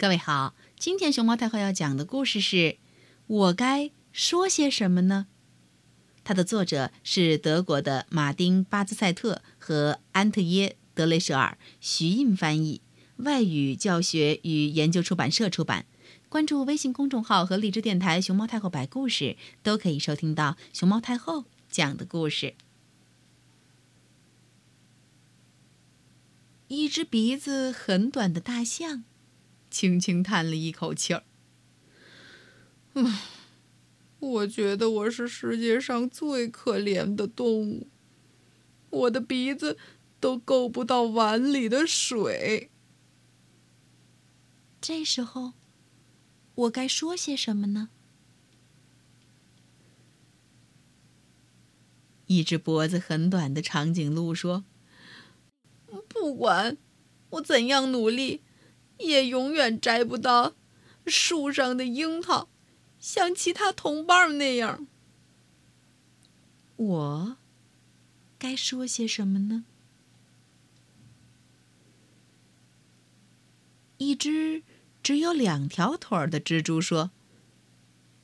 各位好，今天熊猫太后要讲的故事是《我该说些什么呢》。它的作者是德国的马丁·巴兹赛特和安特耶·德雷舍尔，徐印翻译，外语教学与研究出版社出版。关注微信公众号和荔枝电台“熊猫太后”摆故事，都可以收听到熊猫太后讲的故事。一只鼻子很短的大象。轻轻叹了一口气儿，嗯，我觉得我是世界上最可怜的动物，我的鼻子都够不到碗里的水。这时候，我该说些什么呢？一只脖子很短的长颈鹿说：“不管我怎样努力。”也永远摘不到树上的樱桃，像其他同伴那样。我该说些什么呢？一只只有两条腿的蜘蛛说：“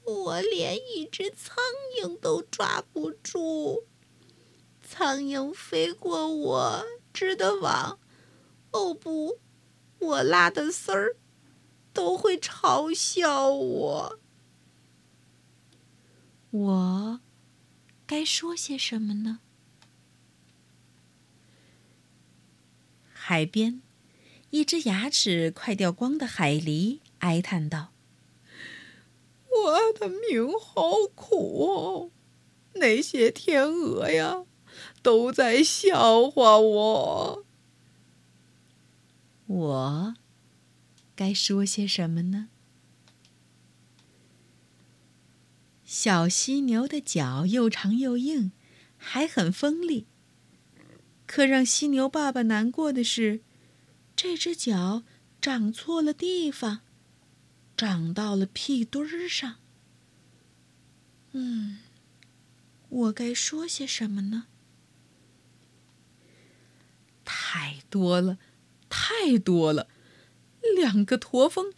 我连一只苍蝇都抓不住，苍蝇飞过我织的网，哦不！”我拉的丝儿都会嘲笑我。我该说些什么呢？海边，一只牙齿快掉光的海狸哀叹道：“我的命好苦哦！那些天鹅呀，都在笑话我。”我该说些什么呢？小犀牛的脚又长又硬，还很锋利。可让犀牛爸爸难过的是，这只脚长错了地方，长到了屁墩儿上。嗯，我该说些什么呢？太多了。太多了，两个驼峰，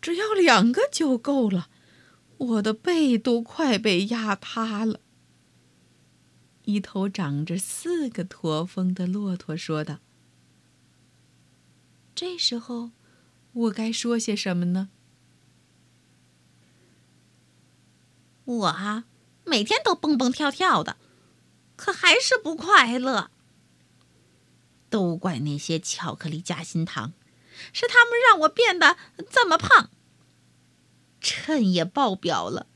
只要两个就够了。我的背都快被压塌了。一头长着四个驼峰的骆驼说道：“这时候，我该说些什么呢？”我啊，每天都蹦蹦跳跳的，可还是不快乐。都怪那些巧克力夹心糖，是他们让我变得这么胖。秤也爆表了。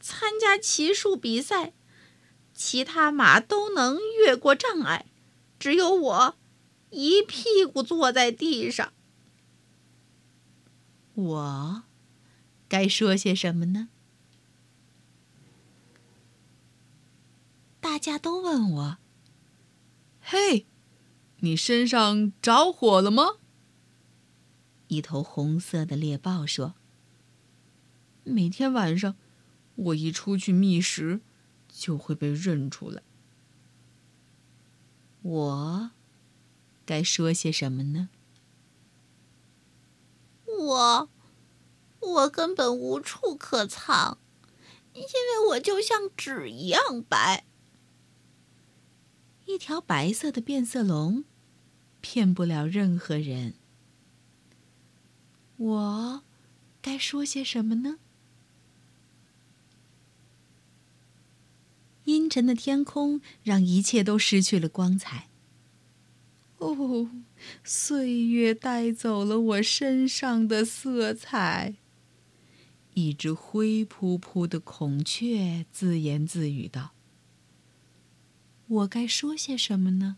参加骑术比赛，其他马都能越过障碍，只有我一屁股坐在地上。我该说些什么呢？大家都问我。嘿，你身上着火了吗？一头红色的猎豹说：“每天晚上，我一出去觅食，就会被认出来。”我该说些什么呢？我，我根本无处可藏，因为我就像纸一样白。一条白色的变色龙，骗不了任何人。我该说些什么呢？阴沉的天空让一切都失去了光彩。哦，岁月带走了我身上的色彩。一只灰扑扑的孔雀自言自语道。我该说些什么呢？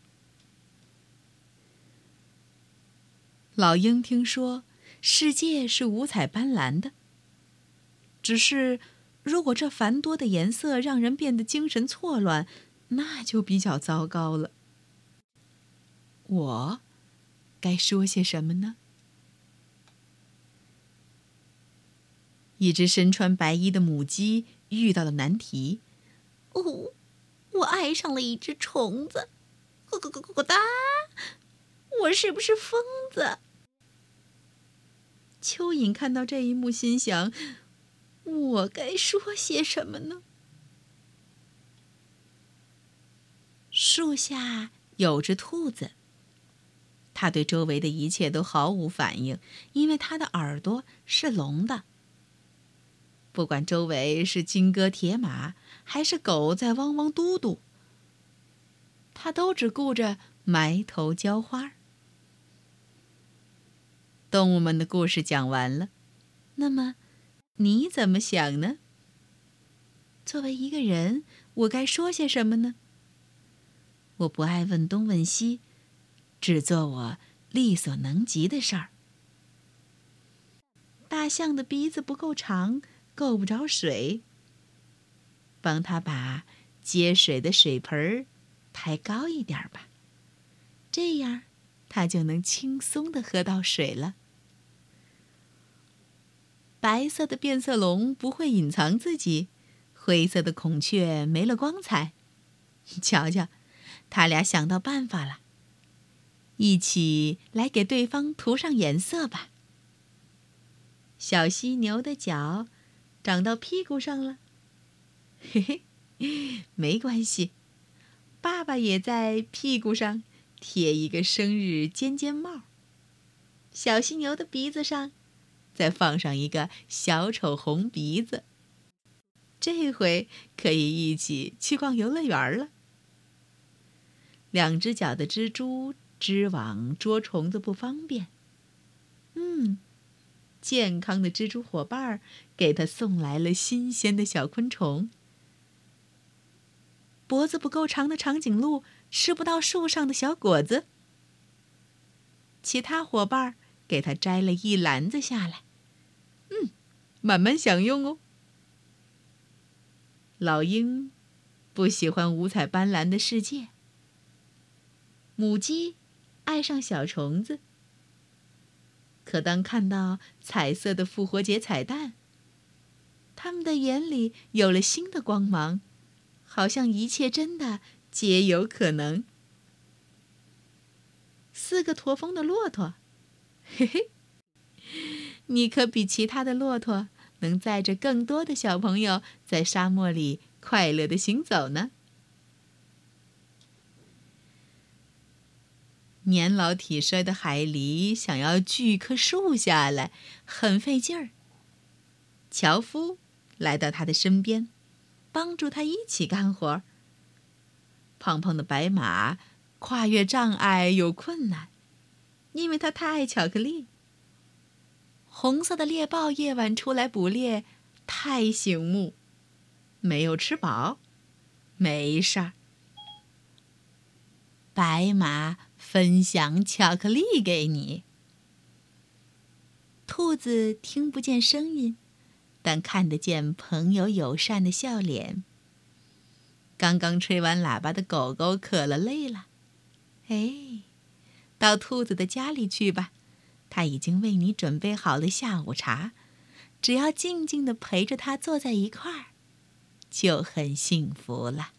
老鹰听说世界是五彩斑斓的，只是如果这繁多的颜色让人变得精神错乱，那就比较糟糕了。我该说些什么呢？一只身穿白衣的母鸡遇到了难题。哦。我爱上了一只虫子，咕咕咕咕咕哒！我是不是疯子？蚯蚓看到这一幕，心想：“我该说些什么呢？”树下有只兔子，它对周围的一切都毫无反应，因为它的耳朵是聋的。不管周围是金戈铁马，还是狗在汪汪嘟嘟，它都只顾着埋头浇花。动物们的故事讲完了，那么你怎么想呢？作为一个人，我该说些什么呢？我不爱问东问西，只做我力所能及的事儿。大象的鼻子不够长，够不着水。帮他把接水的水盆儿抬高一点吧，这样他就能轻松的喝到水了。白色的变色龙不会隐藏自己，灰色的孔雀没了光彩。瞧瞧，他俩想到办法了，一起来给对方涂上颜色吧。小犀牛的脚长到屁股上了，嘿嘿，没关系，爸爸也在屁股上贴一个生日尖尖帽。小犀牛的鼻子上。再放上一个小丑红鼻子，这回可以一起去逛游乐园了。两只脚的蜘蛛织网捉虫子不方便，嗯，健康的蜘蛛伙伴儿给他送来了新鲜的小昆虫。脖子不够长的长颈鹿吃不到树上的小果子，其他伙伴儿给他摘了一篮子下来。嗯慢慢享用哦。老鹰不喜欢五彩斑斓的世界，母鸡爱上小虫子。可当看到彩色的复活节彩蛋，他们的眼里有了新的光芒，好像一切真的皆有可能。四个驼峰的骆驼，嘿嘿，你可比其他的骆驼。能载着更多的小朋友在沙漠里快乐的行走呢。年老体衰的海狸想要锯棵树下来，很费劲儿。樵夫来到他的身边，帮助他一起干活。胖胖的白马跨越障碍有困难，因为他太爱巧克力。红色的猎豹夜晚出来捕猎，太醒目，没有吃饱，没事儿。白马分享巧克力给你。兔子听不见声音，但看得见朋友友善的笑脸。刚刚吹完喇叭的狗狗渴了累了，哎，到兔子的家里去吧。他已经为你准备好了下午茶，只要静静的陪着他坐在一块儿，就很幸福了。